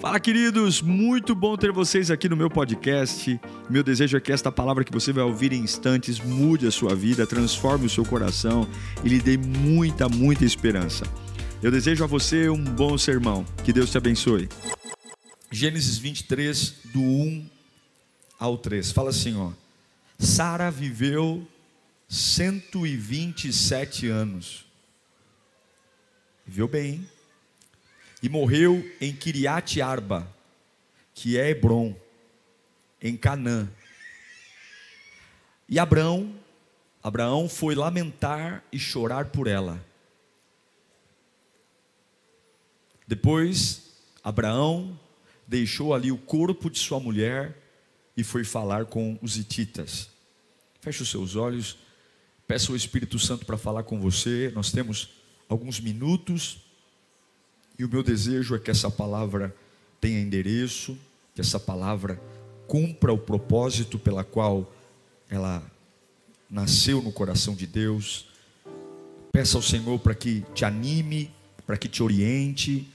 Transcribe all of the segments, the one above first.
Fala, queridos! Muito bom ter vocês aqui no meu podcast. Meu desejo é que esta palavra que você vai ouvir em instantes mude a sua vida, transforme o seu coração e lhe dê muita, muita esperança. Eu desejo a você um bom sermão. Que Deus te abençoe. Gênesis 23, do 1 ao 3. Fala assim, ó. Sara viveu 127 anos. Viveu bem, hein? E morreu em Kiriat Arba, que é Hebron, em Canaã. E Abraão, Abraão foi lamentar e chorar por ela. Depois, Abraão deixou ali o corpo de sua mulher e foi falar com os hititas. Feche os seus olhos, peça o Espírito Santo para falar com você. Nós temos alguns minutos e o meu desejo é que essa palavra tenha endereço, que essa palavra cumpra o propósito pela qual ela nasceu no coração de Deus. Peça ao Senhor para que te anime, para que te oriente,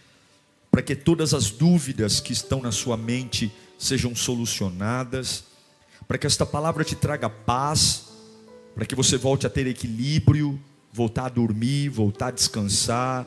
para que todas as dúvidas que estão na sua mente sejam solucionadas, para que esta palavra te traga paz, para que você volte a ter equilíbrio, voltar a dormir, voltar a descansar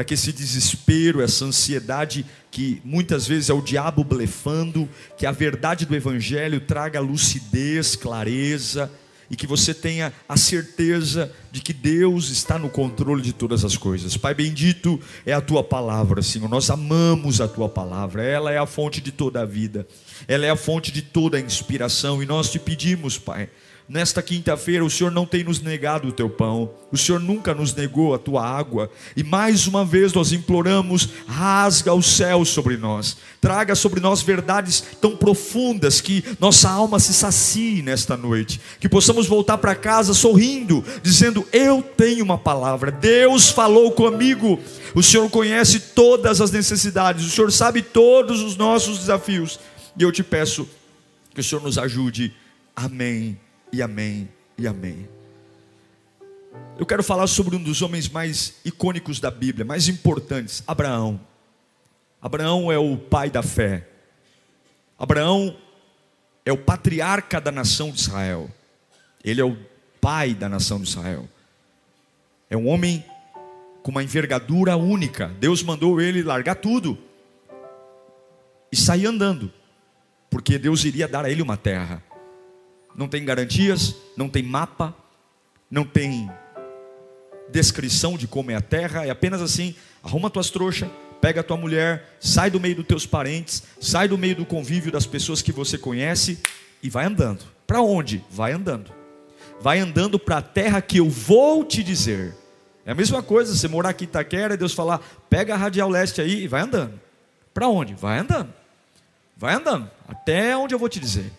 para que esse desespero, essa ansiedade que muitas vezes é o diabo blefando, que a verdade do evangelho traga lucidez, clareza e que você tenha a certeza de que Deus está no controle de todas as coisas. Pai bendito é a tua palavra, Senhor. Nós amamos a tua palavra. Ela é a fonte de toda a vida. Ela é a fonte de toda a inspiração e nós te pedimos, Pai, Nesta quinta-feira, o Senhor não tem nos negado o teu pão, o Senhor nunca nos negou a tua água, e mais uma vez nós imploramos: rasga o céu sobre nós, traga sobre nós verdades tão profundas que nossa alma se sacie nesta noite, que possamos voltar para casa sorrindo, dizendo: Eu tenho uma palavra, Deus falou comigo, o Senhor conhece todas as necessidades, o Senhor sabe todos os nossos desafios, e eu te peço que o Senhor nos ajude. Amém e amém e amém. Eu quero falar sobre um dos homens mais icônicos da Bíblia, mais importantes, Abraão. Abraão é o pai da fé. Abraão é o patriarca da nação de Israel. Ele é o pai da nação de Israel. É um homem com uma envergadura única. Deus mandou ele largar tudo e sair andando, porque Deus iria dar a ele uma terra não tem garantias, não tem mapa, não tem descrição de como é a terra, é apenas assim: arruma tuas trouxas, pega a tua mulher, sai do meio dos teus parentes, sai do meio do convívio das pessoas que você conhece e vai andando. Para onde? Vai andando. Vai andando para a terra que eu vou te dizer. É a mesma coisa, você morar aqui em Itaquera e Deus falar, pega a radial leste aí e vai andando. Para onde? Vai andando. Vai andando, até onde eu vou te dizer.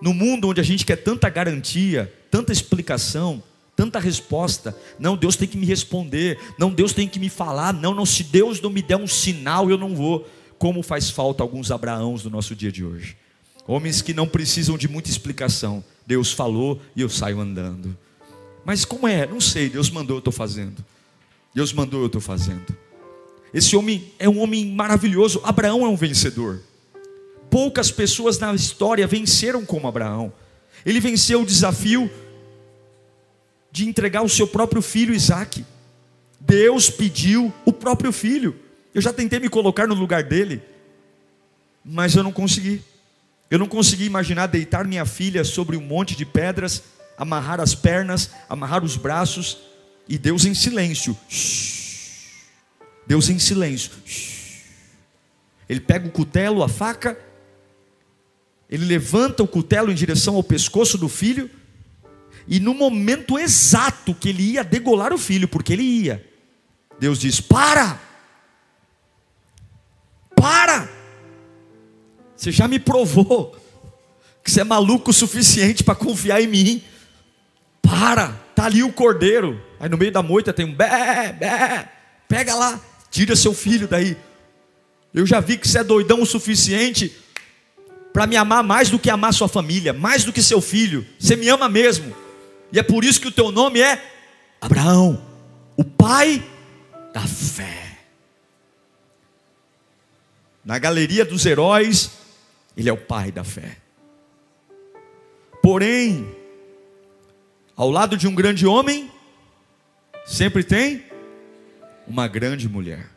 No mundo onde a gente quer tanta garantia, tanta explicação, tanta resposta, não, Deus tem que me responder, não, Deus tem que me falar, não, não, se Deus não me der um sinal, eu não vou. Como faz falta alguns Abraãos no nosso dia de hoje. Homens que não precisam de muita explicação. Deus falou e eu saio andando. Mas como é? Não sei, Deus mandou, eu estou fazendo. Deus mandou, eu estou fazendo. Esse homem é um homem maravilhoso. Abraão é um vencedor. Poucas pessoas na história venceram como Abraão. Ele venceu o desafio de entregar o seu próprio filho Isaac. Deus pediu o próprio filho. Eu já tentei me colocar no lugar dele, mas eu não consegui. Eu não consegui imaginar deitar minha filha sobre um monte de pedras, amarrar as pernas, amarrar os braços e Deus em silêncio. Deus em silêncio. Ele pega o cutelo, a faca ele levanta o cutelo em direção ao pescoço do filho, e no momento exato que ele ia degolar o filho, porque ele ia, Deus diz: Para! Para! Você já me provou que você é maluco o suficiente para confiar em mim. Para! Tá ali o cordeiro. Aí no meio da moita tem um bé, bé. Pega lá, tira seu filho daí. Eu já vi que você é doidão o suficiente para me amar mais do que amar sua família, mais do que seu filho. Você me ama mesmo. E é por isso que o teu nome é Abraão, o pai da fé. na galeria dos heróis, ele é o pai da fé. Porém, ao lado de um grande homem, sempre tem uma grande mulher.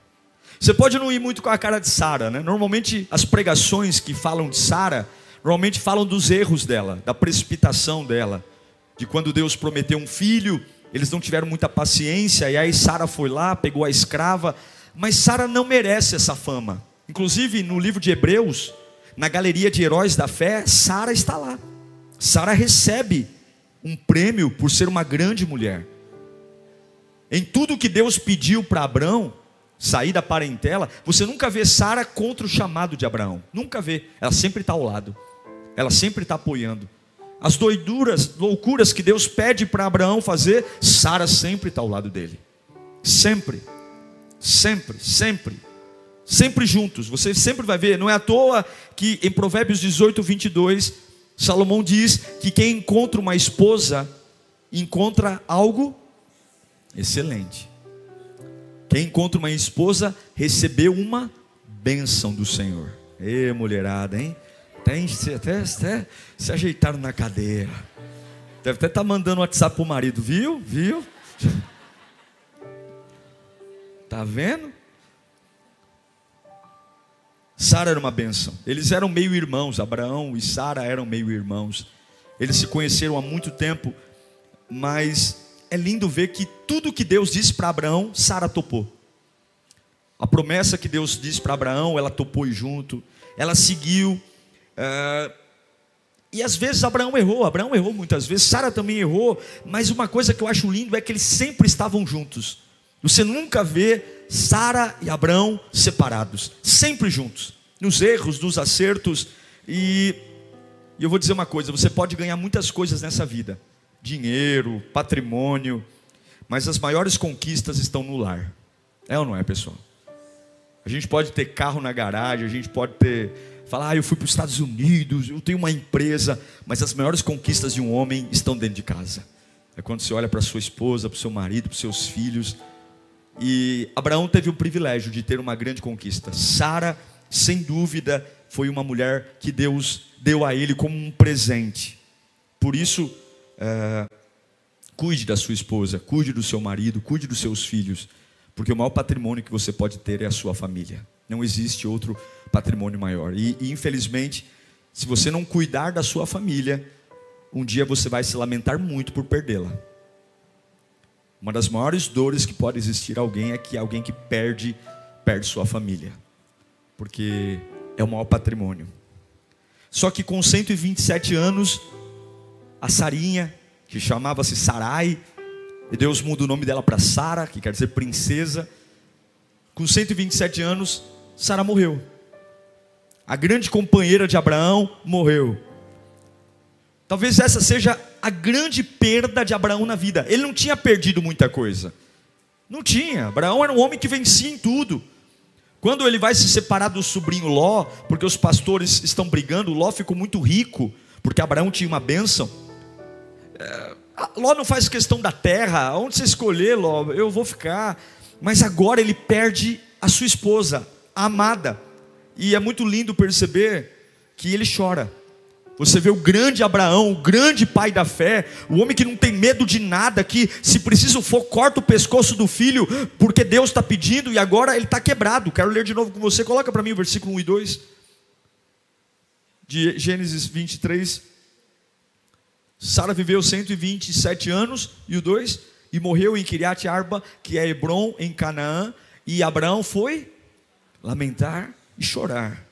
Você pode não ir muito com a cara de Sara, né? Normalmente as pregações que falam de Sara, normalmente falam dos erros dela, da precipitação dela, de quando Deus prometeu um filho, eles não tiveram muita paciência, e aí Sara foi lá, pegou a escrava, mas Sara não merece essa fama. Inclusive no livro de Hebreus, na galeria de heróis da fé, Sara está lá. Sara recebe um prêmio por ser uma grande mulher. Em tudo que Deus pediu para Abraão, sair da parentela, você nunca vê Sara contra o chamado de Abraão. Nunca vê. Ela sempre está ao lado. Ela sempre está apoiando. As doiduras, loucuras que Deus pede para Abraão fazer, Sara sempre está ao lado dele. Sempre. Sempre, sempre. Sempre juntos. Você sempre vai ver. Não é à toa que em Provérbios 18, 22, Salomão diz que quem encontra uma esposa encontra algo excelente. Quem encontra uma esposa recebeu uma bênção do Senhor. Ê, mulherada, hein? Tem, até, até se ajeitaram na cadeira. Deve até estar tá mandando WhatsApp pro marido, viu? Viu? Tá vendo? Sara era uma benção. Eles eram meio irmãos, Abraão e Sara eram meio irmãos. Eles se conheceram há muito tempo, mas é lindo ver que tudo que Deus disse para Abraão, Sara topou. A promessa que Deus disse para Abraão, ela topou junto, ela seguiu. É... E às vezes Abraão errou, Abraão errou muitas vezes, Sara também errou, mas uma coisa que eu acho lindo é que eles sempre estavam juntos. Você nunca vê Sara e Abraão separados, sempre juntos, nos erros, nos acertos. E, e eu vou dizer uma coisa: você pode ganhar muitas coisas nessa vida, dinheiro, patrimônio, mas as maiores conquistas estão no lar. É ou não é, pessoal? A gente pode ter carro na garagem, a gente pode ter falar, ah, eu fui para os Estados Unidos, eu tenho uma empresa, mas as maiores conquistas de um homem estão dentro de casa. É quando você olha para sua esposa, para o seu marido, para os seus filhos. E Abraão teve o privilégio de ter uma grande conquista. Sara, sem dúvida, foi uma mulher que Deus deu a ele como um presente. Por isso, é, cuide da sua esposa, cuide do seu marido, cuide dos seus filhos, porque o maior patrimônio que você pode ter é a sua família. Não existe outro patrimônio maior. E, e infelizmente, se você não cuidar da sua família, um dia você vai se lamentar muito por perdê-la. Uma das maiores dores que pode existir alguém é que alguém que perde, perde sua família. Porque é o maior patrimônio. Só que com 127 anos, a Sarinha, que chamava-se Sarai, e Deus muda o nome dela para Sara, que quer dizer princesa. Com 127 anos, Sara morreu. A grande companheira de Abraão morreu. Talvez essa seja a grande perda de Abraão na vida. Ele não tinha perdido muita coisa. Não tinha. Abraão era um homem que vencia em tudo. Quando ele vai se separar do sobrinho Ló, porque os pastores estão brigando, Ló ficou muito rico, porque Abraão tinha uma bênção. É, Ló não faz questão da terra, onde você escolher, Ló, eu vou ficar. Mas agora ele perde a sua esposa, a amada. E é muito lindo perceber que ele chora. Você vê o grande Abraão, o grande pai da fé, o homem que não tem medo de nada, que se preciso for, corta o pescoço do filho, porque Deus está pedindo e agora ele está quebrado. Quero ler de novo com você, coloca para mim o versículo 1 e 2 de Gênesis 23. Sara viveu 127 anos, e o 2, e morreu em Kiriat Arba, que é Hebron, em Canaã, e Abraão foi lamentar e chorar.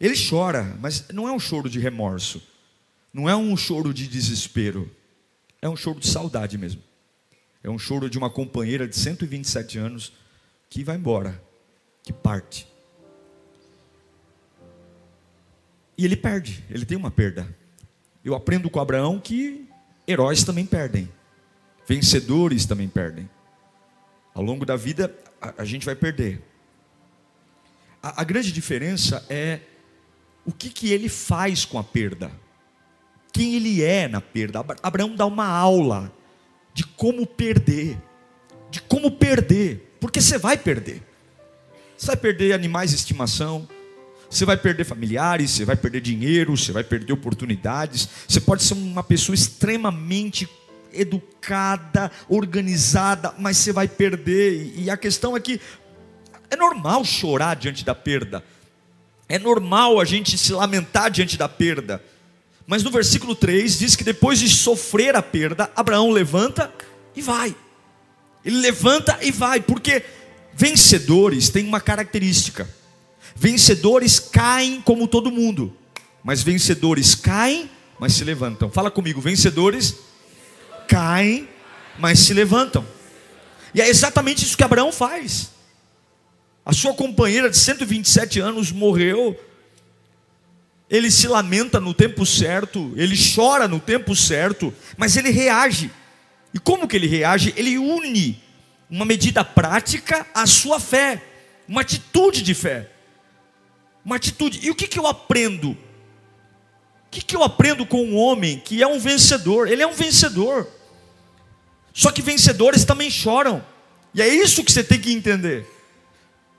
Ele chora, mas não é um choro de remorso, não é um choro de desespero, é um choro de saudade mesmo. É um choro de uma companheira de 127 anos que vai embora, que parte. E ele perde, ele tem uma perda. Eu aprendo com Abraão que heróis também perdem, vencedores também perdem. Ao longo da vida, a, a gente vai perder. A, a, grande diferença é o que, que ele faz com a perda, quem ele é na perda. Abraão dá uma aula de como perder, de como perder, porque você vai perder. Você vai perder animais de estimação, você vai perder familiares, você vai perder dinheiro, você vai perder oportunidades. Você pode ser uma pessoa extremamente educada, organizada, mas você vai perder. E a questão é que é normal chorar diante da perda. É normal a gente se lamentar diante da perda. Mas no versículo 3 diz que depois de sofrer a perda, Abraão levanta e vai. Ele levanta e vai, porque vencedores têm uma característica. Vencedores caem como todo mundo, mas vencedores caem, mas se levantam. Fala comigo, vencedores caem, mas se levantam. E é exatamente isso que Abraão faz. A sua companheira de 127 anos morreu. Ele se lamenta no tempo certo, ele chora no tempo certo, mas ele reage. E como que ele reage? Ele une uma medida prática à sua fé, uma atitude de fé. Uma atitude. E o que, que eu aprendo? O que, que eu aprendo com um homem que é um vencedor? Ele é um vencedor. Só que vencedores também choram. E é isso que você tem que entender.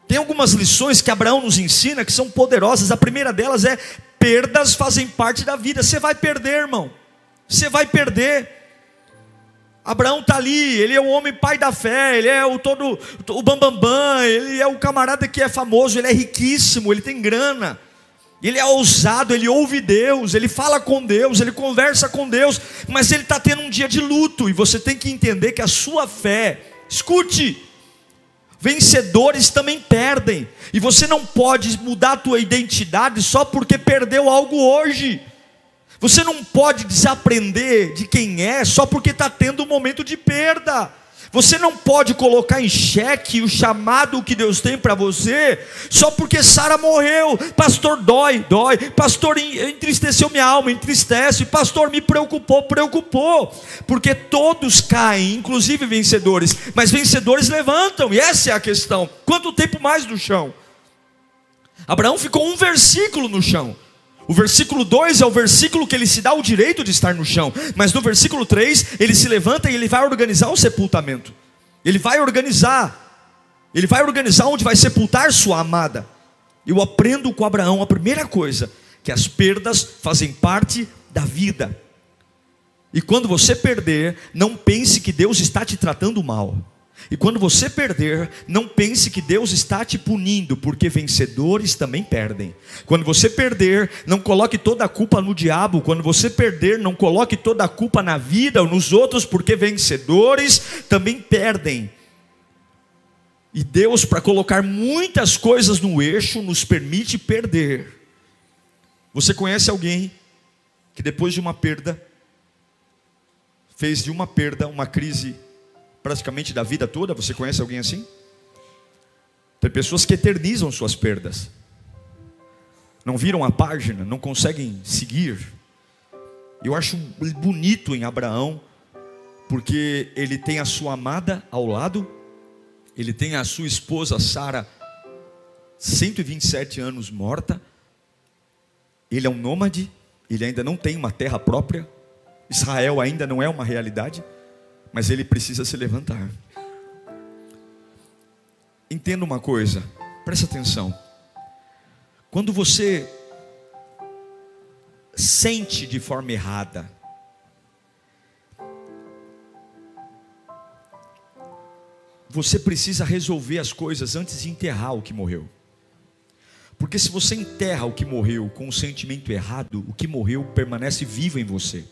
Tem algumas lições que Abraão nos ensina que são poderosas. A primeira delas é: perdas fazem parte da vida. Você vai perder, irmão. Você vai perder. Abraão está ali, ele é o homem pai da fé, ele é o todo o bambambam, bam, bam, ele é o camarada que é famoso, ele é riquíssimo, ele tem grana. Ele é ousado, ele ouve Deus, ele fala com Deus, ele conversa com Deus, mas ele está tendo um dia de luto, e você tem que entender que a sua fé, escute, vencedores também perdem, e você não pode mudar a tua identidade só porque perdeu algo hoje. Você não pode desaprender de quem é só porque está tendo um momento de perda. Você não pode colocar em xeque o chamado que Deus tem para você, só porque Sara morreu. Pastor, dói, dói. Pastor, entristeceu minha alma, entristece. Pastor, me preocupou, preocupou. Porque todos caem, inclusive vencedores. Mas vencedores levantam, e essa é a questão. Quanto tempo mais no chão? Abraão ficou um versículo no chão. O versículo 2 é o versículo que ele se dá o direito de estar no chão, mas no versículo 3 ele se levanta e ele vai organizar o sepultamento. Ele vai organizar, ele vai organizar onde vai sepultar sua amada. Eu aprendo com Abraão a primeira coisa, que as perdas fazem parte da vida. E quando você perder, não pense que Deus está te tratando mal. E quando você perder, não pense que Deus está te punindo, porque vencedores também perdem. Quando você perder, não coloque toda a culpa no diabo. Quando você perder, não coloque toda a culpa na vida ou nos outros, porque vencedores também perdem. E Deus, para colocar muitas coisas no eixo, nos permite perder. Você conhece alguém que depois de uma perda, fez de uma perda uma crise praticamente da vida toda. Você conhece alguém assim? Tem pessoas que eternizam suas perdas, não viram a página, não conseguem seguir. Eu acho bonito em Abraão, porque ele tem a sua amada ao lado, ele tem a sua esposa Sara, 127 anos morta, ele é um nômade, ele ainda não tem uma terra própria, Israel ainda não é uma realidade mas ele precisa se levantar. Entenda uma coisa, presta atenção. Quando você sente de forma errada, você precisa resolver as coisas antes de enterrar o que morreu. Porque se você enterra o que morreu com um sentimento errado, o que morreu permanece vivo em você.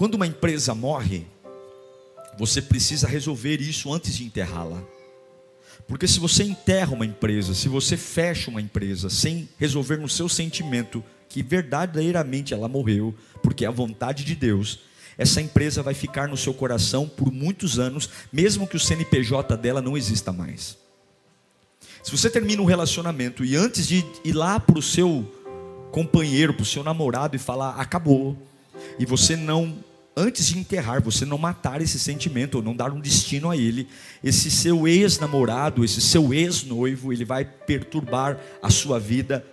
Quando uma empresa morre, você precisa resolver isso antes de enterrá-la. Porque se você enterra uma empresa, se você fecha uma empresa sem resolver no seu sentimento que verdadeiramente ela morreu, porque é a vontade de Deus, essa empresa vai ficar no seu coração por muitos anos, mesmo que o CNPJ dela não exista mais. Se você termina um relacionamento e antes de ir lá para o seu companheiro, para o seu namorado e falar acabou, e você não antes de enterrar, você não matar esse sentimento, ou não dar um destino a ele, esse seu ex-namorado, esse seu ex-noivo, ele vai perturbar a sua vida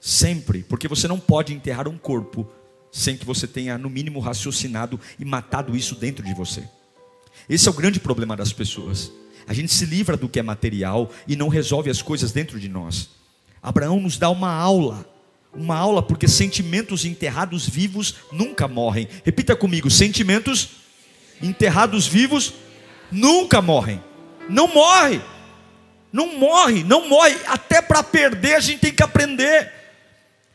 sempre, porque você não pode enterrar um corpo sem que você tenha, no mínimo, raciocinado e matado isso dentro de você. Esse é o grande problema das pessoas. A gente se livra do que é material e não resolve as coisas dentro de nós. Abraão nos dá uma aula, uma aula porque sentimentos enterrados vivos nunca morrem. Repita comigo: sentimentos enterrados vivos nunca morrem. Não morre. Não morre, não morre. Até para perder a gente tem que aprender.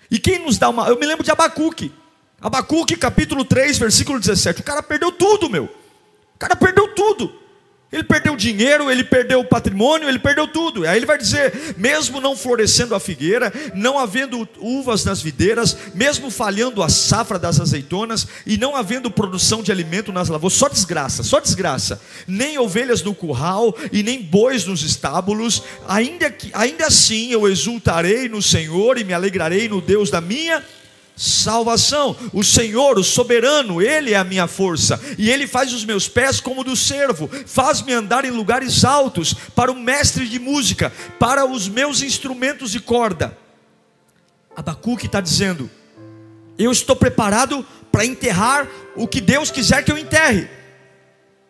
E quem nos dá uma. Eu me lembro de Abacuque. Abacuque, capítulo 3, versículo 17. O cara perdeu tudo, meu. O cara perdeu tudo. Ele perdeu dinheiro, ele perdeu o patrimônio, ele perdeu tudo. Aí ele vai dizer: mesmo não florescendo a figueira, não havendo uvas nas videiras, mesmo falhando a safra das azeitonas e não havendo produção de alimento nas lavouras, só desgraça, só desgraça. Nem ovelhas no curral e nem bois nos estábulos, ainda, que, ainda assim eu exultarei no Senhor e me alegrarei no Deus da minha salvação. O Senhor, o soberano, Ele é a minha força, e Ele faz os meus pés como do servo, faz-me andar em lugares altos, para o mestre de música, para os meus instrumentos de corda. Abacuque está dizendo: Eu estou preparado para enterrar o que Deus quiser que eu enterre.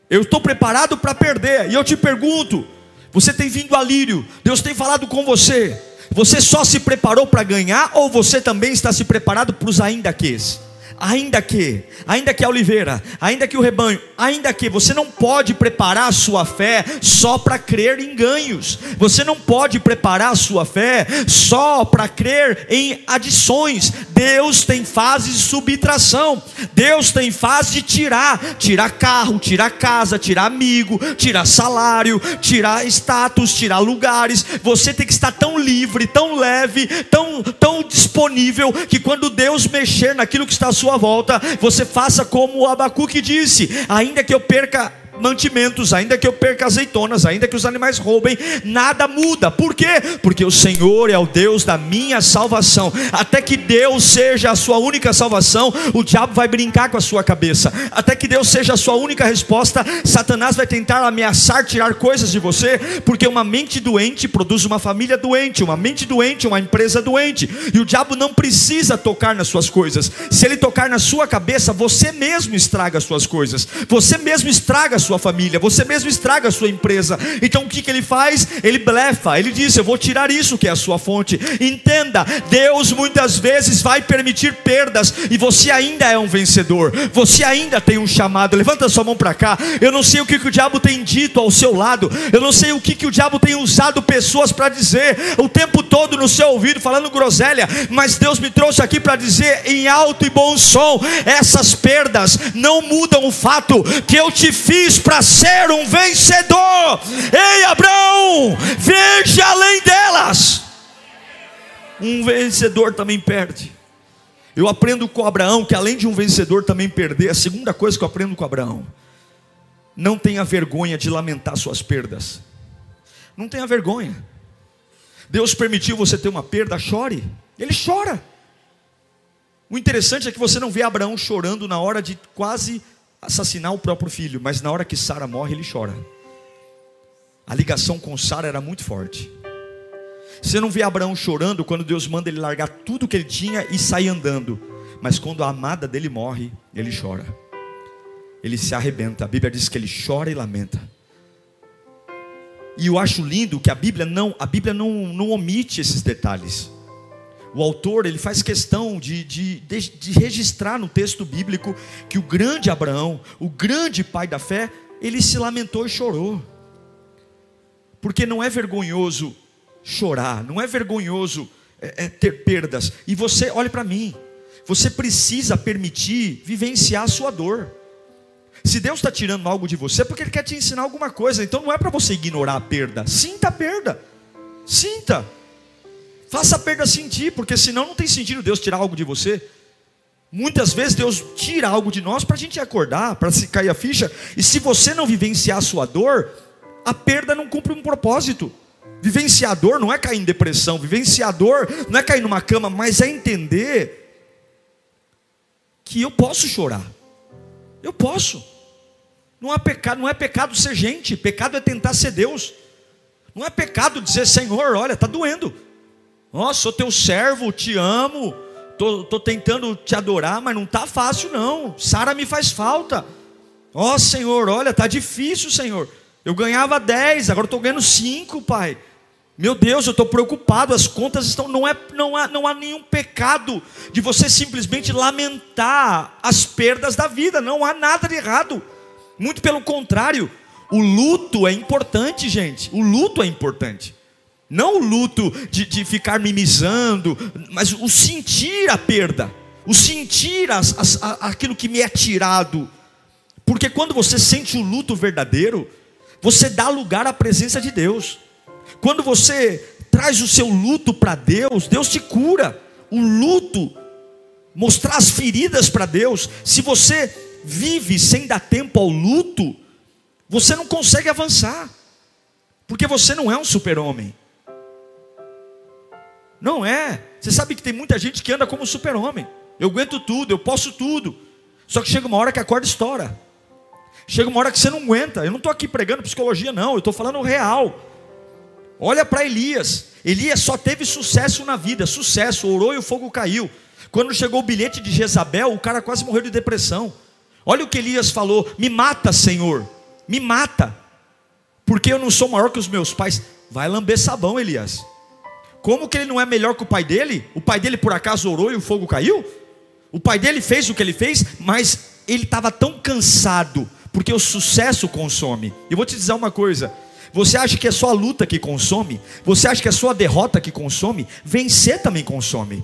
Eu estou preparado para perder. E eu te pergunto: você tem vindo a lírio? Deus tem falado com você? Você só se preparou para ganhar ou você também está se preparado para os ainda quês? Ainda que, ainda que a oliveira, ainda que o rebanho, ainda que você não pode preparar a sua fé só para crer em ganhos. Você não pode preparar a sua fé só para crer em adições. Deus tem fase de subtração. Deus tem fase de tirar, tirar carro, tirar casa, tirar amigo, tirar salário, tirar status, tirar lugares. Você tem que estar tão livre, tão leve, tão tão disponível que quando Deus mexer naquilo que está à sua sua volta, você faça como o Abacuque disse: ainda que eu perca mantimentos, ainda que eu perca azeitonas, ainda que os animais roubem, nada muda. Por quê? Porque o Senhor é o Deus da minha salvação. Até que Deus seja a sua única salvação, o diabo vai brincar com a sua cabeça. Até que Deus seja a sua única resposta, Satanás vai tentar ameaçar tirar coisas de você, porque uma mente doente produz uma família doente, uma mente doente, uma empresa doente. E o diabo não precisa tocar nas suas coisas. Se ele tocar na sua cabeça, você mesmo estraga as suas coisas. Você mesmo estraga sua família, você mesmo estraga a sua empresa. Então o que, que ele faz? Ele blefa, ele diz: Eu vou tirar isso que é a sua fonte. Entenda, Deus muitas vezes vai permitir perdas e você ainda é um vencedor, você ainda tem um chamado. Levanta sua mão para cá. Eu não sei o que, que o diabo tem dito ao seu lado, eu não sei o que, que o diabo tem usado pessoas para dizer o tempo todo no seu ouvido, falando groselha, mas Deus me trouxe aqui para dizer em alto e bom som: essas perdas não mudam o fato que eu te fiz para ser um vencedor. Ei, Abraão, veja além delas. Um vencedor também perde. Eu aprendo com Abraão que além de um vencedor também perder, a segunda coisa que eu aprendo com Abraão, não tenha vergonha de lamentar suas perdas. Não tenha vergonha. Deus permitiu você ter uma perda, chore. Ele chora. O interessante é que você não vê Abraão chorando na hora de quase assassinar o próprio filho, mas na hora que Sara morre, ele chora. A ligação com Sara era muito forte. Você não vê Abraão chorando quando Deus manda ele largar tudo que ele tinha e sair andando, mas quando a amada dele morre, ele chora. Ele se arrebenta. A Bíblia diz que ele chora e lamenta. E eu acho lindo que a Bíblia não, a Bíblia não, não omite esses detalhes o autor ele faz questão de, de, de, de, registrar no texto bíblico que o grande Abraão, o grande pai da fé, ele se lamentou e chorou. Porque não é vergonhoso chorar, não é vergonhoso é, é ter perdas. E você, olhe para mim, você precisa permitir vivenciar a sua dor. Se Deus está tirando algo de você, é porque Ele quer te ensinar alguma coisa. Então não é para você ignorar a perda. Sinta a perda. Sinta. Faça a perda sentir, porque senão não tem sentido Deus tirar algo de você. Muitas vezes Deus tira algo de nós para a gente acordar, para se cair a ficha. E se você não vivenciar a sua dor, a perda não cumpre um propósito. Vivenciador não é cair em depressão, vivenciador não é cair numa cama, mas é entender que eu posso chorar. Eu posso. Não é pecado, não é pecado ser gente, pecado é tentar ser Deus. Não é pecado dizer, Senhor, olha, está doendo. Ó, sou teu servo, te amo, tô, tô tentando te adorar, mas não tá fácil não. Sara me faz falta. Ó oh, Senhor, olha, tá difícil, Senhor. Eu ganhava 10, agora estou ganhando 5, pai. Meu Deus, eu estou preocupado, as contas estão. Não, é, não, há, não há nenhum pecado de você simplesmente lamentar as perdas da vida, não há nada de errado. Muito pelo contrário, o luto é importante, gente. O luto é importante. Não o luto de, de ficar mimizando, mas o sentir a perda, o sentir as, as, aquilo que me é tirado. Porque quando você sente o luto verdadeiro, você dá lugar à presença de Deus. Quando você traz o seu luto para Deus, Deus te cura. O luto, mostrar as feridas para Deus. Se você vive sem dar tempo ao luto, você não consegue avançar, porque você não é um super-homem. Não é. Você sabe que tem muita gente que anda como super-homem. Eu aguento tudo, eu posso tudo. Só que chega uma hora que a corda estoura. Chega uma hora que você não aguenta. Eu não estou aqui pregando psicologia, não. Eu estou falando real. Olha para Elias. Elias só teve sucesso na vida. Sucesso. Orou e o fogo caiu. Quando chegou o bilhete de Jezabel, o cara quase morreu de depressão. Olha o que Elias falou: Me mata, Senhor me mata, porque eu não sou maior que os meus pais. Vai lamber sabão, Elias. Como que ele não é melhor que o pai dele? O pai dele por acaso orou e o fogo caiu? O pai dele fez o que ele fez, mas ele estava tão cansado, porque o sucesso consome. E vou te dizer uma coisa: você acha que é só a luta que consome? Você acha que é só a derrota que consome? Vencer também consome.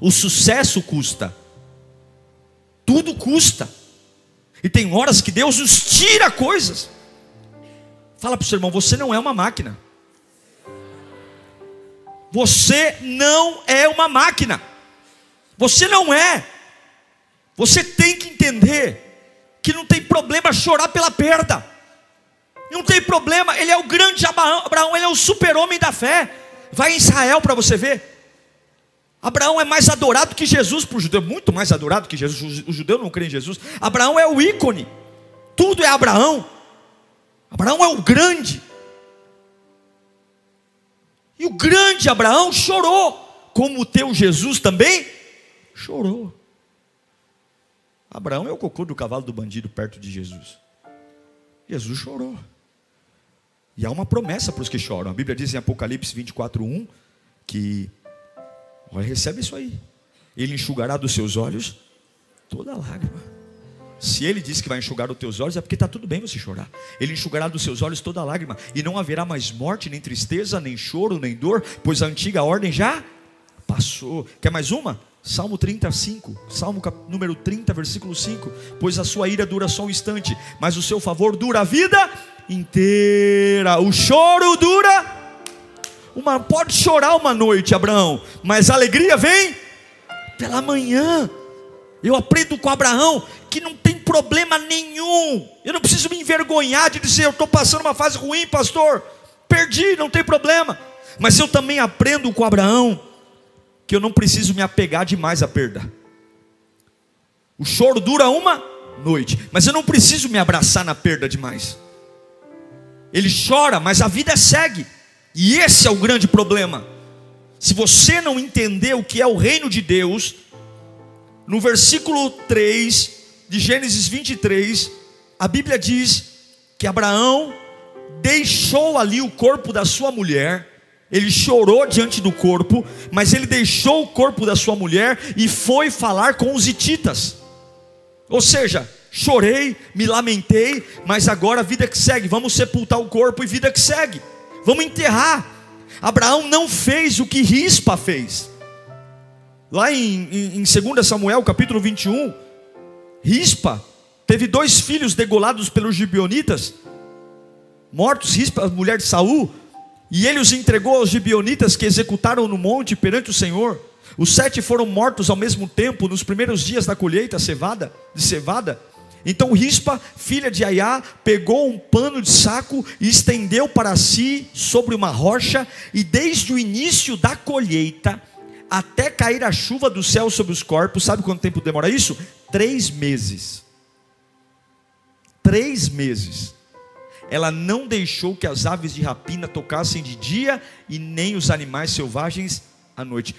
O sucesso custa. Tudo custa. E tem horas que Deus nos tira coisas. Fala para o seu irmão: você não é uma máquina. Você não é uma máquina. Você não é. Você tem que entender que não tem problema chorar pela perda. Não tem problema, ele é o grande Abraão, ele é o super-homem da fé. Vai em Israel para você ver. Abraão é mais adorado que Jesus para o judeu, muito mais adorado que Jesus. O judeu não crê em Jesus. Abraão é o ícone, tudo é Abraão. Abraão é o grande. E o grande Abraão chorou, como o teu Jesus também chorou. Abraão é o cocô do cavalo do bandido perto de Jesus. Jesus chorou. E há uma promessa para os que choram. A Bíblia diz em Apocalipse 24, 1 que Olha, recebe isso aí. Ele enxugará dos seus olhos toda lágrima. Se ele disse que vai enxugar os teus olhos, é porque está tudo bem você chorar. Ele enxugará dos seus olhos toda lágrima, e não haverá mais morte, nem tristeza, nem choro, nem dor, pois a antiga ordem já passou. Quer mais uma? Salmo 35, Salmo número 30, versículo 5: Pois a sua ira dura só um instante, mas o seu favor dura a vida inteira. O choro dura uma, pode chorar uma noite, Abraão, mas a alegria vem pela manhã. Eu aprendo com Abraão que não tem problema nenhum. Eu não preciso me envergonhar de dizer eu estou passando uma fase ruim, pastor. Perdi, não tem problema. Mas eu também aprendo com Abraão que eu não preciso me apegar demais à perda. O choro dura uma noite, mas eu não preciso me abraçar na perda demais. Ele chora, mas a vida segue. E esse é o grande problema. Se você não entender o que é o reino de Deus, no versículo 3 de Gênesis 23, a Bíblia diz que Abraão deixou ali o corpo da sua mulher, ele chorou diante do corpo, mas ele deixou o corpo da sua mulher e foi falar com os hititas. Ou seja, chorei, me lamentei, mas agora a vida que segue, vamos sepultar o corpo e vida que segue vamos enterrar. Abraão não fez o que Rispa fez. Lá em, em, em 2 Samuel, capítulo 21, Rispa teve dois filhos degolados pelos gibionitas, mortos, Rispa, a mulher de Saul, e ele os entregou aos gibionitas que executaram no monte perante o Senhor. Os sete foram mortos ao mesmo tempo nos primeiros dias da colheita cevada, de cevada. Então Rispa, filha de Aiá, pegou um pano de saco e estendeu para si sobre uma rocha, e desde o início da colheita até cair a chuva do céu sobre os corpos, sabe quanto tempo demora isso? Três meses. Três meses. Ela não deixou que as aves de rapina tocassem de dia e nem os animais selvagens à noite.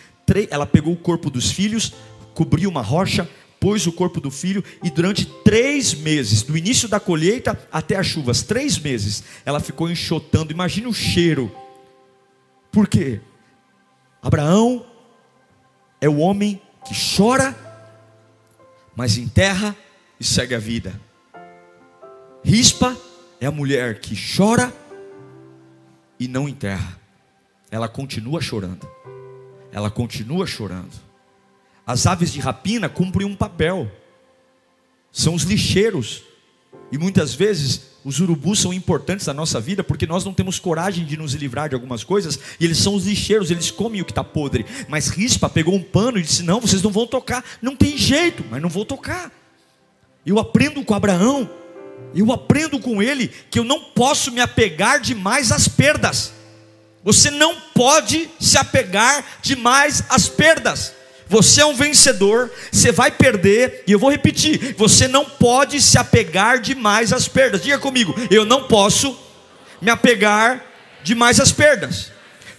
Ela pegou o corpo dos filhos, cobriu uma rocha, pôs o corpo do filho e durante três meses, do início da colheita até as chuvas, três meses, ela ficou enxotando. Imagine o cheiro. Por quê? Abraão é o homem que chora, mas enterra e segue a vida. Rispa é a mulher que chora e não enterra. Ela continua chorando. Ela continua chorando. As aves de rapina cumprem um papel. São os lixeiros. E muitas vezes os urubus são importantes na nossa vida porque nós não temos coragem de nos livrar de algumas coisas e eles são os lixeiros, eles comem o que está podre. Mas Rispa pegou um pano e disse: Não, vocês não vão tocar. Não tem jeito, mas não vou tocar. Eu aprendo com Abraão, eu aprendo com ele que eu não posso me apegar demais às perdas. Você não pode se apegar demais às perdas. Você é um vencedor, você vai perder, e eu vou repetir: você não pode se apegar demais às perdas. Diga comigo, eu não posso me apegar demais às perdas.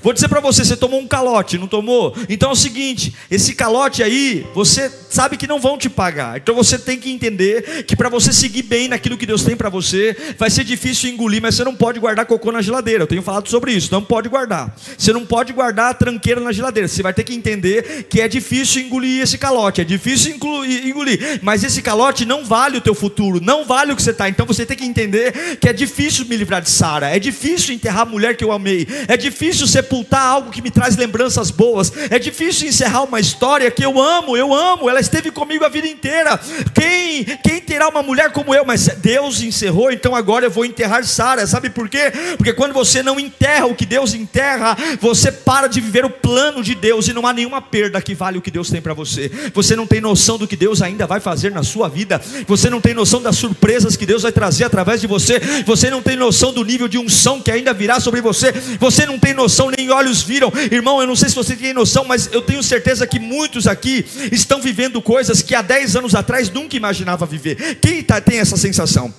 Vou dizer para você, você tomou um calote, não tomou? Então é o seguinte, esse calote aí, você sabe que não vão te pagar. Então você tem que entender que para você seguir bem naquilo que Deus tem para você, vai ser difícil engolir, mas você não pode guardar cocô na geladeira. Eu tenho falado sobre isso, não pode guardar. Você não pode guardar tranqueira na geladeira. Você vai ter que entender que é difícil engolir esse calote, é difícil engolir, mas esse calote não vale o teu futuro, não vale o que você está. Então você tem que entender que é difícil me livrar de Sara, é difícil enterrar a mulher que eu amei, é difícil ser sepultar algo que me traz lembranças boas. É difícil encerrar uma história que eu amo, eu amo, ela esteve comigo a vida inteira. Quem, quem terá uma mulher como eu? Mas Deus encerrou, então agora eu vou enterrar Sara. Sabe por quê? Porque quando você não enterra o que Deus enterra, você para de viver o plano de Deus e não há nenhuma perda que vale o que Deus tem para você. Você não tem noção do que Deus ainda vai fazer na sua vida. Você não tem noção das surpresas que Deus vai trazer através de você. Você não tem noção do nível de unção que ainda virá sobre você. Você não tem noção nem olhos viram. Irmão, eu não sei se você tem noção, mas eu tenho certeza que muitos aqui estão vivendo coisas que há 10 anos atrás nunca imaginava viver. Quem tá, tem essa sensação?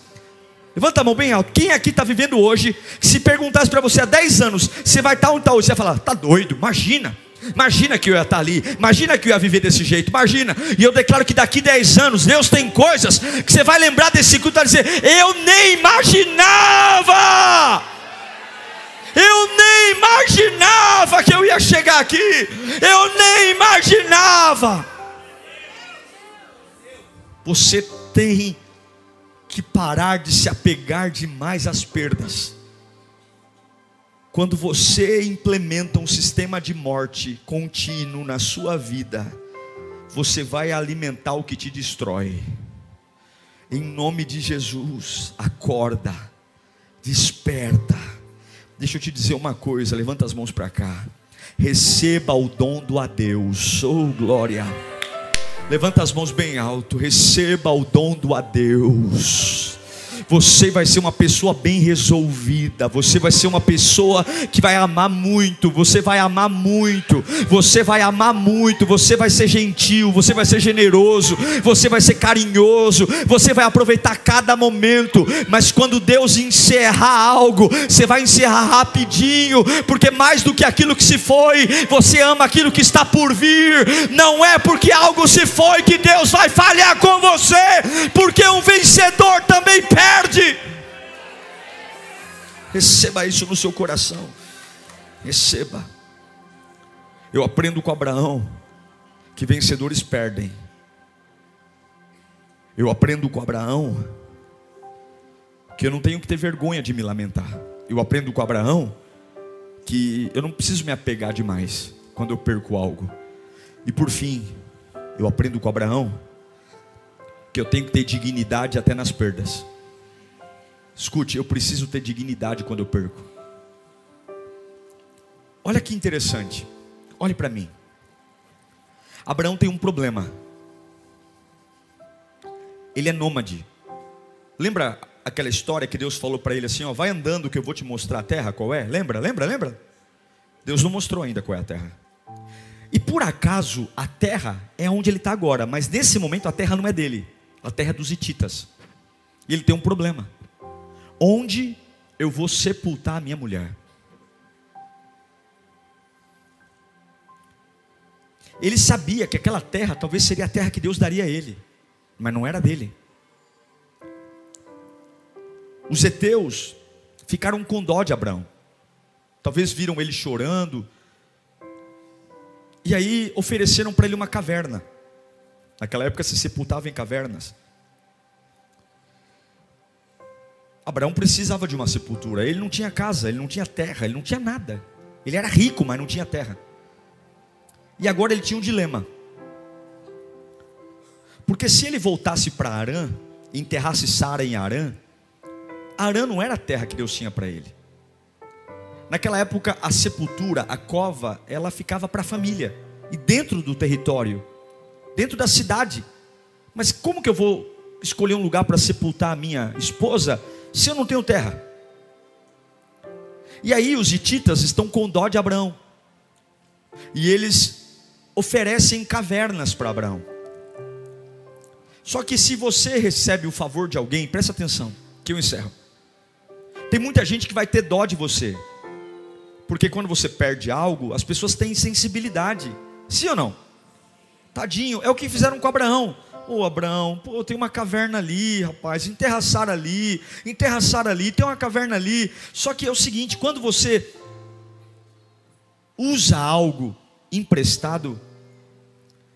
Levanta a mão bem alto. Quem aqui está vivendo hoje? Se perguntasse para você há 10 anos, você vai estar tá onde está hoje? Você vai falar, tá doido, imagina. Imagina que eu ia estar tá ali, imagina que eu ia viver desse jeito, imagina. E eu declaro que daqui 10 anos, Deus tem coisas que você vai lembrar desse culto e dizer: Eu nem imaginava. Eu nem imaginava que eu ia chegar aqui. Eu nem imaginava. Você tem que parar de se apegar demais às perdas. Quando você implementa um sistema de morte contínuo na sua vida, você vai alimentar o que te destrói. Em nome de Jesus, acorda, desperta Deixa eu te dizer uma coisa, levanta as mãos para cá. Receba o dom do adeus. Oh, glória. Levanta as mãos bem alto. Receba o dom do adeus você vai ser uma pessoa bem resolvida, você vai ser uma pessoa que vai amar muito, você vai amar muito, você vai amar muito, você vai ser gentil, você vai ser generoso, você vai ser carinhoso, você vai aproveitar cada momento, mas quando Deus encerrar algo, você vai encerrar rapidinho, porque mais do que aquilo que se foi, você ama aquilo que está por vir, não é porque algo se foi que Deus vai falhar com você, porque um vencedor também perde perde. Receba isso no seu coração. Receba. Eu aprendo com Abraão que vencedores perdem. Eu aprendo com Abraão que eu não tenho que ter vergonha de me lamentar. Eu aprendo com Abraão que eu não preciso me apegar demais quando eu perco algo. E por fim, eu aprendo com Abraão que eu tenho que ter dignidade até nas perdas. Escute, eu preciso ter dignidade quando eu perco. Olha que interessante. Olhe para mim. Abraão tem um problema. Ele é nômade. Lembra aquela história que Deus falou para ele assim, ó, vai andando que eu vou te mostrar a terra qual é? Lembra? Lembra? Lembra? Deus não mostrou ainda qual é a terra. E por acaso a terra é onde ele está agora, mas nesse momento a terra não é dele, a terra é dos hititas. E ele tem um problema onde eu vou sepultar a minha mulher. Ele sabia que aquela terra talvez seria a terra que Deus daria a ele. mas não era dele. Os heteus ficaram com dó de Abraão. Talvez viram ele chorando. E aí ofereceram para ele uma caverna. Naquela época se sepultava em cavernas. Abraão precisava de uma sepultura. Ele não tinha casa, ele não tinha terra, ele não tinha nada. Ele era rico, mas não tinha terra. E agora ele tinha um dilema. Porque se ele voltasse para Arã, enterrasse Sara em Arã, Arã não era a terra que Deus tinha para ele. Naquela época, a sepultura, a cova, ela ficava para a família e dentro do território, dentro da cidade. Mas como que eu vou escolher um lugar para sepultar a minha esposa se eu não tenho terra? E aí os hititas estão com dó de Abraão. E eles oferecem cavernas para Abraão. Só que se você recebe o favor de alguém, presta atenção, que eu encerro. Tem muita gente que vai ter dó de você. Porque quando você perde algo, as pessoas têm sensibilidade. Sim ou não? Tadinho, é o que fizeram com Abraão. Ô oh, Abraão, pô, tem uma caverna ali, rapaz, enterra Sara ali, enterra Sara ali, tem uma caverna ali. Só que é o seguinte, quando você usa algo emprestado,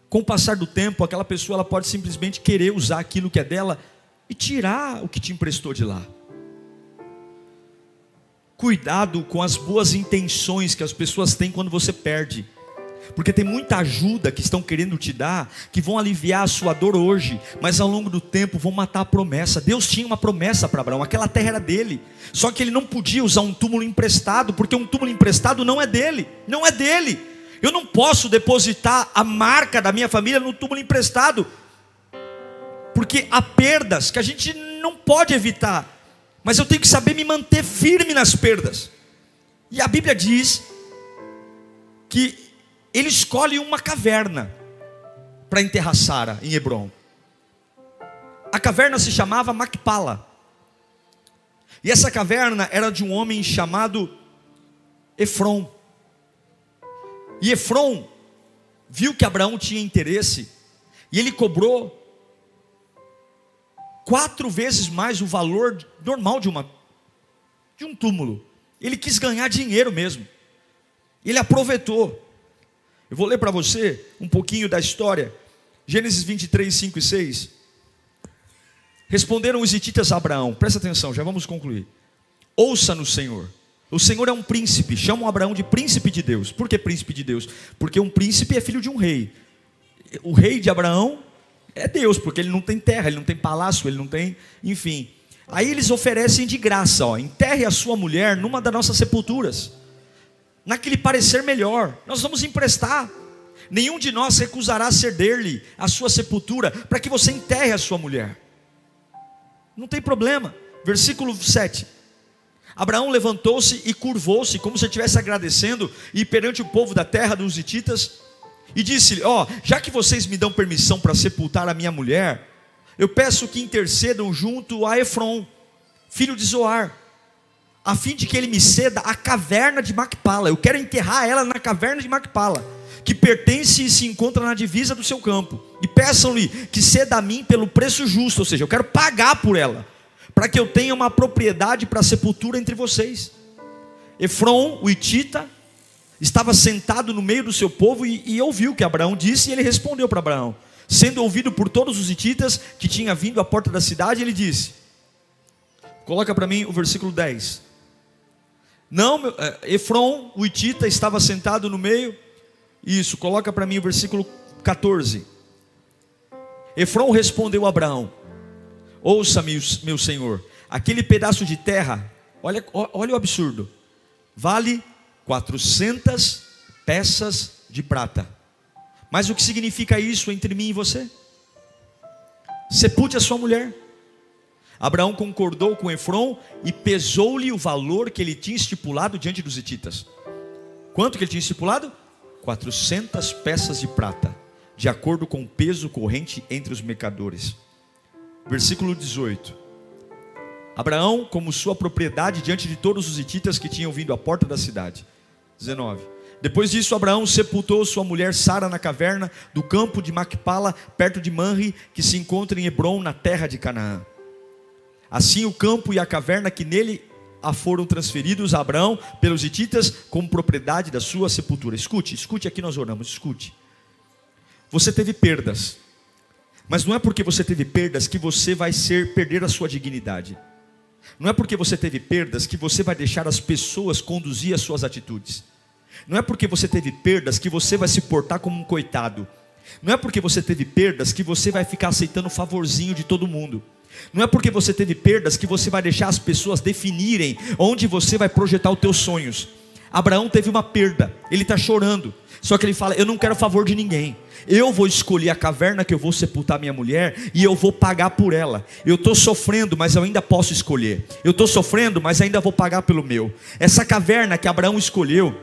com o passar do tempo, aquela pessoa ela pode simplesmente querer usar aquilo que é dela e tirar o que te emprestou de lá. Cuidado com as boas intenções que as pessoas têm quando você perde. Porque tem muita ajuda que estão querendo te dar, que vão aliviar a sua dor hoje, mas ao longo do tempo vão matar a promessa. Deus tinha uma promessa para Abraão, aquela terra era dele. Só que ele não podia usar um túmulo emprestado, porque um túmulo emprestado não é dele, não é dele. Eu não posso depositar a marca da minha família no túmulo emprestado, porque há perdas que a gente não pode evitar, mas eu tenho que saber me manter firme nas perdas. E a Bíblia diz que ele escolhe uma caverna para enterrar Sara em Hebron. A caverna se chamava Macpala. E essa caverna era de um homem chamado Efron. E Efron viu que Abraão tinha interesse e ele cobrou quatro vezes mais o valor normal de uma de um túmulo. Ele quis ganhar dinheiro mesmo. Ele aproveitou. Eu vou ler para você um pouquinho da história. Gênesis 23, 5 e 6. Responderam os hititas a Abraão, presta atenção, já vamos concluir. Ouça-nos, Senhor. O Senhor é um príncipe, chamam Abraão de príncipe de Deus. Por que príncipe de Deus? Porque um príncipe é filho de um rei. O rei de Abraão é Deus, porque ele não tem terra, ele não tem palácio, ele não tem, enfim. Aí eles oferecem de graça, ó, enterre a sua mulher numa das nossas sepulturas naquele parecer melhor. Nós vamos emprestar. Nenhum de nós recusará ceder-lhe a sua sepultura para que você enterre a sua mulher. Não tem problema. Versículo 7. Abraão levantou-se e curvou-se, como se estivesse agradecendo, e perante o povo da terra dos Hititas, e disse-lhe: Ó, oh, já que vocês me dão permissão para sepultar a minha mulher, eu peço que intercedam junto a Efron, filho de Zoar, a fim de que ele me ceda a caverna de Macpala. Eu quero enterrar ela na caverna de Macpala, que pertence e se encontra na divisa do seu campo. E peçam-lhe que ceda a mim pelo preço justo, ou seja, eu quero pagar por ela, para que eu tenha uma propriedade para sepultura entre vocês. Efron, o Itita, estava sentado no meio do seu povo e, e ouviu o que Abraão disse, e ele respondeu para Abraão, sendo ouvido por todos os Ititas que tinha vindo à porta da cidade, ele disse: Coloca para mim o versículo 10. Não, é, Efron, o Itita, estava sentado no meio. Isso, coloca para mim o versículo 14. Efron respondeu a Abraão: Ouça-me, meu senhor, aquele pedaço de terra, olha, olha o absurdo, vale 400 peças de prata. Mas o que significa isso entre mim e você? Sepulte a sua mulher. Abraão concordou com Efron e pesou-lhe o valor que ele tinha estipulado diante dos hititas. Quanto que ele tinha estipulado? 400 peças de prata, de acordo com o peso corrente entre os mercadores. Versículo 18. Abraão, como sua propriedade diante de todos os hititas que tinham vindo à porta da cidade. 19. Depois disso, Abraão sepultou sua mulher Sara na caverna do campo de Macpala, perto de Manre, que se encontra em Hebron, na terra de Canaã. Assim, o campo e a caverna que nele a foram transferidos a Abraão pelos hititas como propriedade da sua sepultura. Escute, escute aqui nós oramos, escute. Você teve perdas, mas não é porque você teve perdas que você vai ser perder a sua dignidade. Não é porque você teve perdas que você vai deixar as pessoas conduzir as suas atitudes. Não é porque você teve perdas que você vai se portar como um coitado. Não é porque você teve perdas que você vai ficar aceitando o favorzinho de todo mundo. Não é porque você teve perdas que você vai deixar as pessoas definirem onde você vai projetar os teus sonhos. Abraão teve uma perda, ele está chorando. Só que ele fala: Eu não quero favor de ninguém. Eu vou escolher a caverna que eu vou sepultar minha mulher e eu vou pagar por ela. Eu estou sofrendo, mas eu ainda posso escolher. Eu estou sofrendo, mas ainda vou pagar pelo meu. Essa caverna que Abraão escolheu,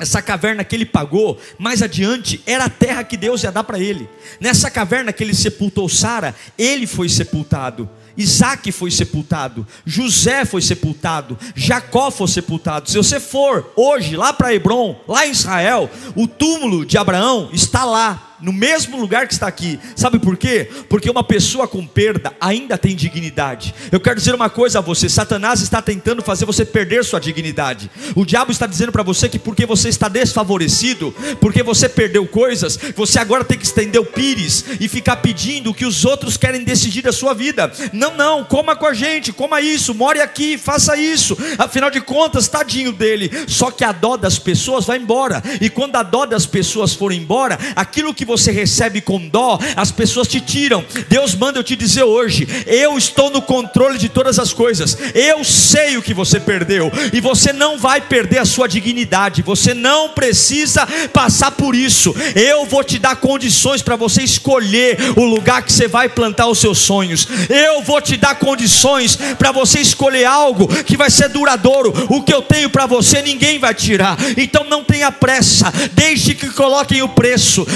essa caverna que ele pagou, mais adiante, era a terra que Deus ia dar para ele. Nessa caverna que ele sepultou Sara, ele foi sepultado. Isaac foi sepultado, José foi sepultado, Jacó foi sepultado. Se você for hoje lá para Hebron, lá em Israel, o túmulo de Abraão está lá no mesmo lugar que está aqui. Sabe por quê? Porque uma pessoa com perda ainda tem dignidade. Eu quero dizer uma coisa a você: Satanás está tentando fazer você perder sua dignidade. O diabo está dizendo para você que porque você está desfavorecido, porque você perdeu coisas, você agora tem que estender o pires e ficar pedindo o que os outros querem decidir da sua vida. Não, não, coma com a gente, coma isso, more aqui, faça isso. Afinal de contas, tadinho dele. Só que a dó das pessoas vai embora. E quando a dó das pessoas for embora, aquilo que você recebe com dó, as pessoas te tiram. Deus manda eu te dizer hoje: eu estou no controle de todas as coisas. Eu sei o que você perdeu e você não vai perder a sua dignidade. Você não precisa passar por isso. Eu vou te dar condições para você escolher o lugar que você vai plantar os seus sonhos. Eu vou te dar condições para você escolher algo que vai ser duradouro. O que eu tenho para você ninguém vai tirar. Então não tenha pressa. Deixe que coloquem o preço.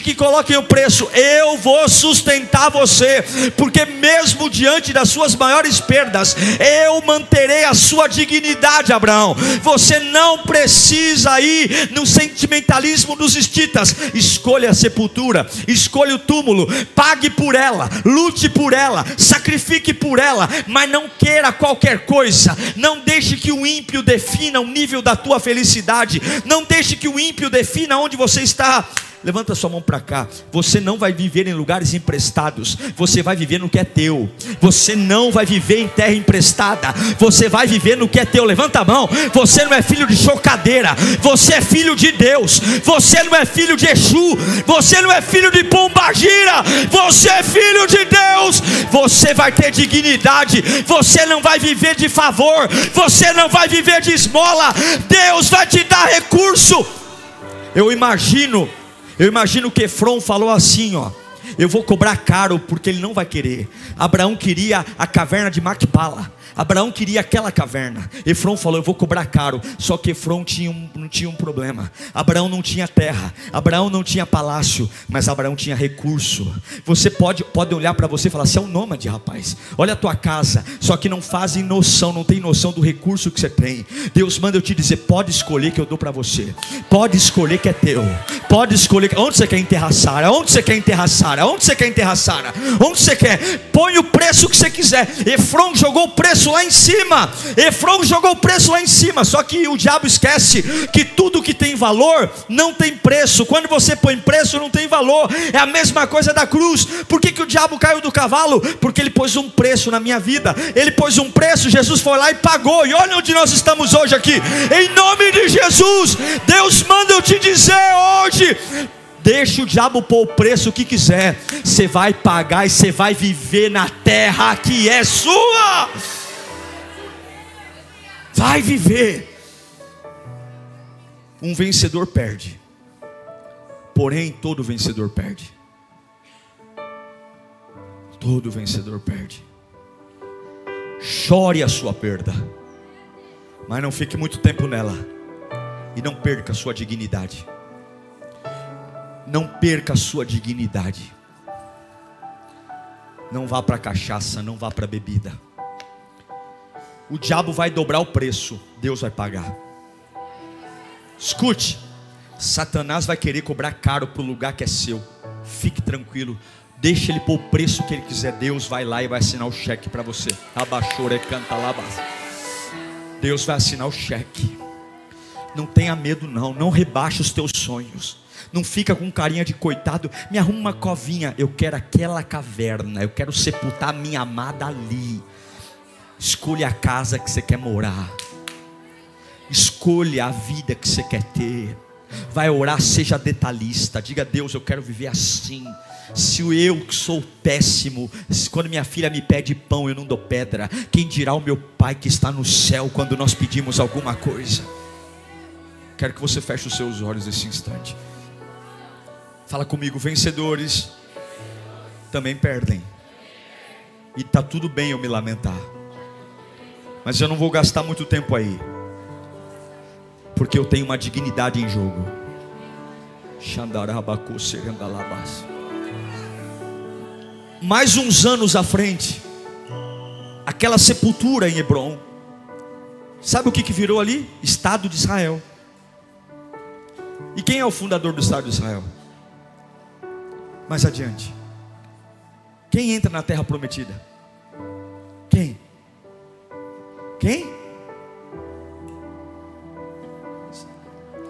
Que coloquem o preço, eu vou sustentar você, porque mesmo diante das suas maiores perdas, eu manterei a sua dignidade, Abraão. Você não precisa ir no sentimentalismo dos estitas. Escolha a sepultura, escolha o túmulo, pague por ela, lute por ela, sacrifique por ela, mas não queira qualquer coisa. Não deixe que o ímpio defina o nível da tua felicidade. Não deixe que o ímpio defina onde você está Levanta sua mão para cá. Você não vai viver em lugares emprestados. Você vai viver no que é teu. Você não vai viver em terra emprestada. Você vai viver no que é teu. Levanta a mão. Você não é filho de chocadeira. Você é filho de Deus. Você não é filho de Exu. Você não é filho de Pombagira. Você é filho de Deus. Você vai ter dignidade. Você não vai viver de favor. Você não vai viver de esmola. Deus vai te dar recurso. Eu imagino eu imagino que Efron falou assim, ó. Eu vou cobrar caro porque ele não vai querer. Abraão queria a caverna de Macpala. Abraão queria aquela caverna. Efron falou: Eu vou cobrar caro. Só que Efron tinha um, não tinha um problema. Abraão não tinha terra. Abraão não tinha palácio. Mas Abraão tinha recurso. Você pode, pode olhar para você e falar: Você é um nômade, rapaz. Olha a tua casa. Só que não fazem noção, não tem noção do recurso que você tem. Deus manda eu te dizer: Pode escolher que eu dou para você. Pode escolher que é teu. Pode escolher. Onde você quer enterrar Sara? Onde você quer enterrar Sara? Onde você quer enterrar Sara? Onde você quer? Põe o preço que você quiser. Efron jogou o preço preço lá em cima. Efron jogou o preço lá em cima. Só que o diabo esquece que tudo que tem valor não tem preço. Quando você põe preço, não tem valor. É a mesma coisa da cruz. Por que, que o diabo caiu do cavalo? Porque ele pôs um preço na minha vida. Ele pôs um preço, Jesus foi lá e pagou. E olha onde nós estamos hoje aqui. Em nome de Jesus, Deus manda eu te dizer hoje Deixa o diabo pôr o preço que quiser. Você vai pagar e você vai viver na terra que é sua vai viver. Um vencedor perde, porém todo vencedor perde. Todo vencedor perde. Chore a sua perda, mas não fique muito tempo nela, e não perca a sua dignidade. Não perca a sua dignidade. Não vá para cachaça, não vá para bebida o diabo vai dobrar o preço, Deus vai pagar. Escute, Satanás vai querer cobrar caro para o lugar que é seu. Fique tranquilo. Deixa ele pôr o preço que ele quiser. Deus vai lá e vai assinar o cheque para você. Abaixou, canta lá, Deus vai assinar o cheque. Não tenha medo, não. Não rebaixe os teus sonhos. Não fica com carinha de coitado. Me arruma uma covinha. Eu quero aquela caverna. Eu quero sepultar minha amada ali. Escolha a casa que você quer morar. Escolha a vida que você quer ter. Vai orar, seja detalhista. Diga a Deus, eu quero viver assim. Se eu que sou péssimo, quando minha filha me pede pão, eu não dou pedra. Quem dirá o meu pai que está no céu quando nós pedimos alguma coisa? Quero que você feche os seus olhos nesse instante. Fala comigo, vencedores também perdem. E tá tudo bem eu me lamentar. Mas eu não vou gastar muito tempo aí. Porque eu tenho uma dignidade em jogo. Mais uns anos à frente, aquela sepultura em Hebron. Sabe o que, que virou ali? Estado de Israel. E quem é o fundador do Estado de Israel? Mais adiante. Quem entra na terra prometida? Quem?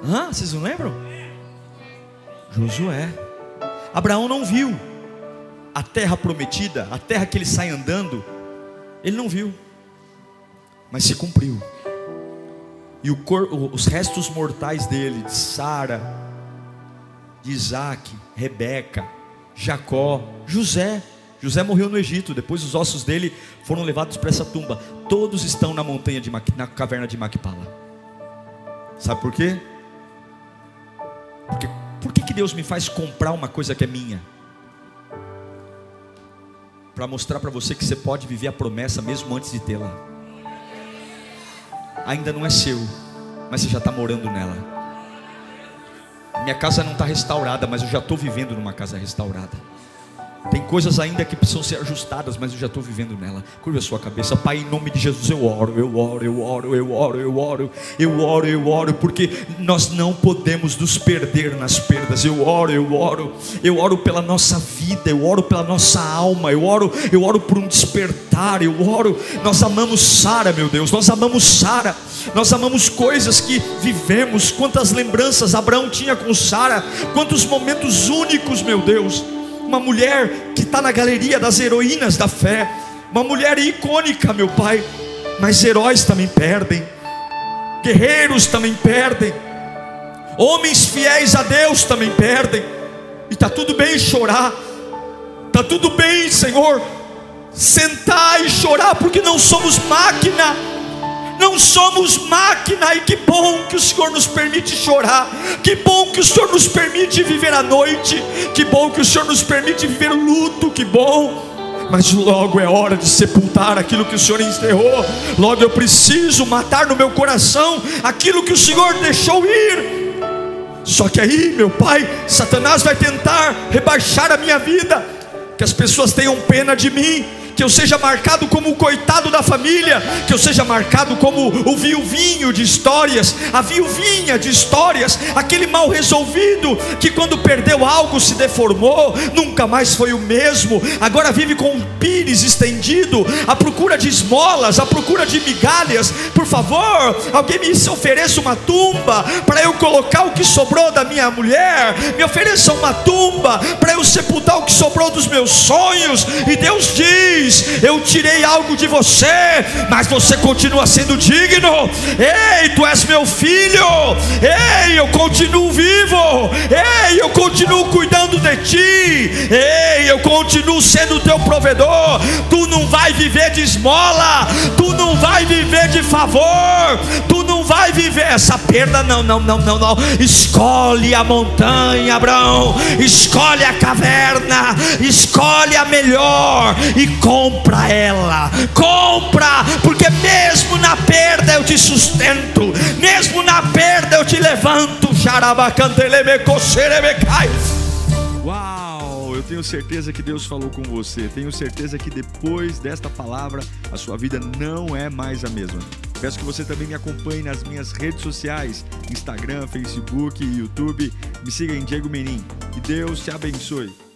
Hã? Vocês não lembram? Josué. Abraão não viu a terra prometida, a terra que ele sai andando, ele não viu, mas se cumpriu. E cor, os restos mortais dele, de Sara, de Isaac, Rebeca, Jacó, José. José morreu no Egito, depois os ossos dele foram levados para essa tumba. Todos estão na montanha de na caverna de Macpala. Sabe por quê? Porque por que, que Deus me faz comprar uma coisa que é minha? Para mostrar para você que você pode viver a promessa mesmo antes de tê-la. Ainda não é seu, mas você já está morando nela. Minha casa não está restaurada, mas eu já estou vivendo numa casa restaurada. Tem coisas ainda que precisam ser ajustadas, mas eu já estou vivendo nela. Curva a sua cabeça, Pai, em nome de Jesus, eu oro, eu oro, eu oro, eu oro, eu oro, eu oro, eu oro, porque nós não podemos nos perder nas perdas. Eu oro, eu oro, eu oro pela nossa vida, eu oro pela nossa alma, eu oro, eu oro por um despertar, eu oro. Nós amamos Sara, meu Deus, nós amamos Sara, nós amamos coisas que vivemos. Quantas lembranças Abraão tinha com Sara, quantos momentos únicos, meu Deus uma mulher que está na galeria das heroínas da fé, uma mulher icônica, meu Pai. Mas heróis também perdem, guerreiros também perdem, homens fiéis a Deus também perdem, e está tudo bem chorar, está tudo bem, Senhor, sentar e chorar, porque não somos máquina não somos máquina, e que bom que o Senhor nos permite chorar, que bom que o Senhor nos permite viver a noite, que bom que o Senhor nos permite viver o luto, que bom. Mas logo é hora de sepultar aquilo que o Senhor enterrou. Logo eu preciso matar no meu coração aquilo que o Senhor deixou ir. Só que aí, meu pai, Satanás vai tentar rebaixar a minha vida, que as pessoas tenham pena de mim, que eu seja marcado como o coitado da família, que eu seja marcado como o viuvinho de histórias, a viuvinha de histórias, aquele mal resolvido que quando perdeu algo se deformou, nunca mais foi o mesmo, agora vive com um pires estendido, à procura de esmolas, à procura de migalhas. Por favor, alguém me ofereça uma tumba para eu colocar o que sobrou da minha mulher, me ofereça uma tumba para eu sepultar o que sobrou dos meus sonhos, e Deus diz: Eu tirei algo de você, mas você continua sendo digno. Ei, tu és meu filho. Ei, eu continuo vivo. Ei, eu continuo cuidando de ti. Ei, eu continuo sendo teu provedor. Tu não vai viver de esmola. Tu não vai viver de favor. Tu não vai viver essa perda. Não, não, não, não, não. Escolhe a montanha, Abraão. Escolhe a caverna. Escolhe a melhor e com compra ela, compra, porque mesmo na perda eu te sustento, mesmo na perda eu te levanto. Uau, eu tenho certeza que Deus falou com você, tenho certeza que depois desta palavra a sua vida não é mais a mesma. Peço que você também me acompanhe nas minhas redes sociais: Instagram, Facebook YouTube. Me siga em Diego Menin. Que Deus te abençoe.